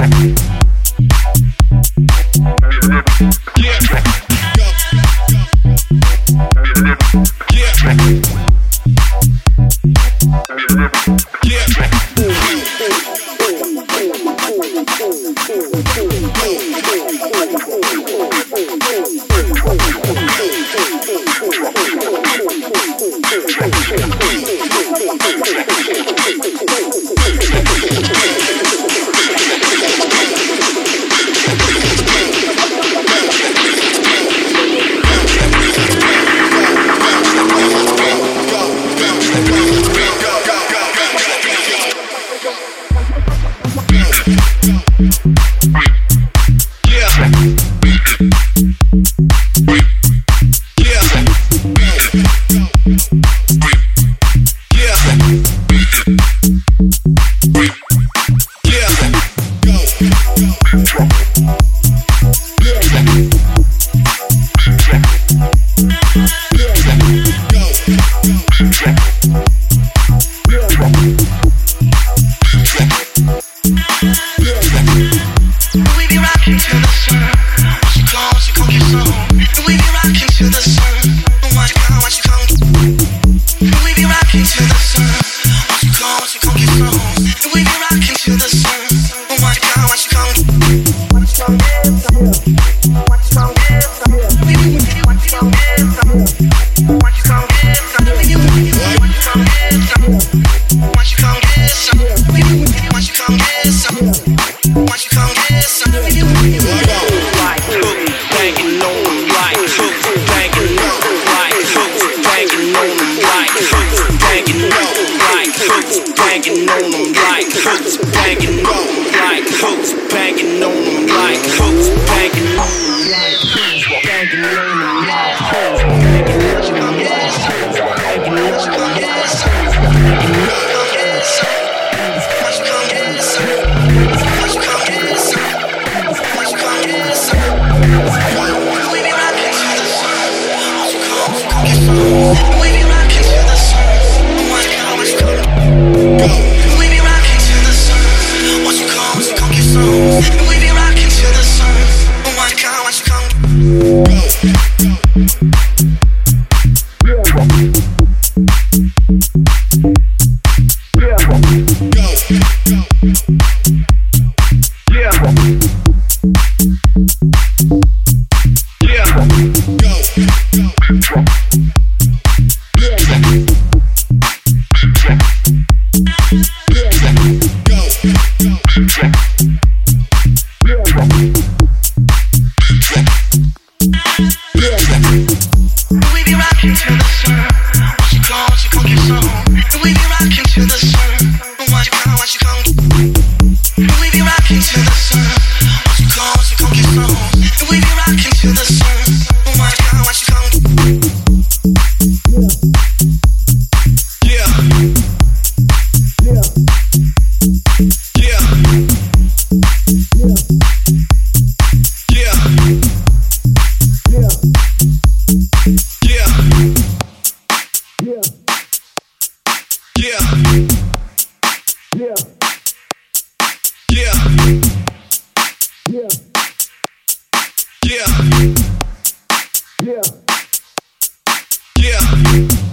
Thank you. Hoes banging on them like hoes banging on them like hoes banging on them like hoes banging on them like hoes banging on them like hoes banging on them like hooks banging on them like into the sun.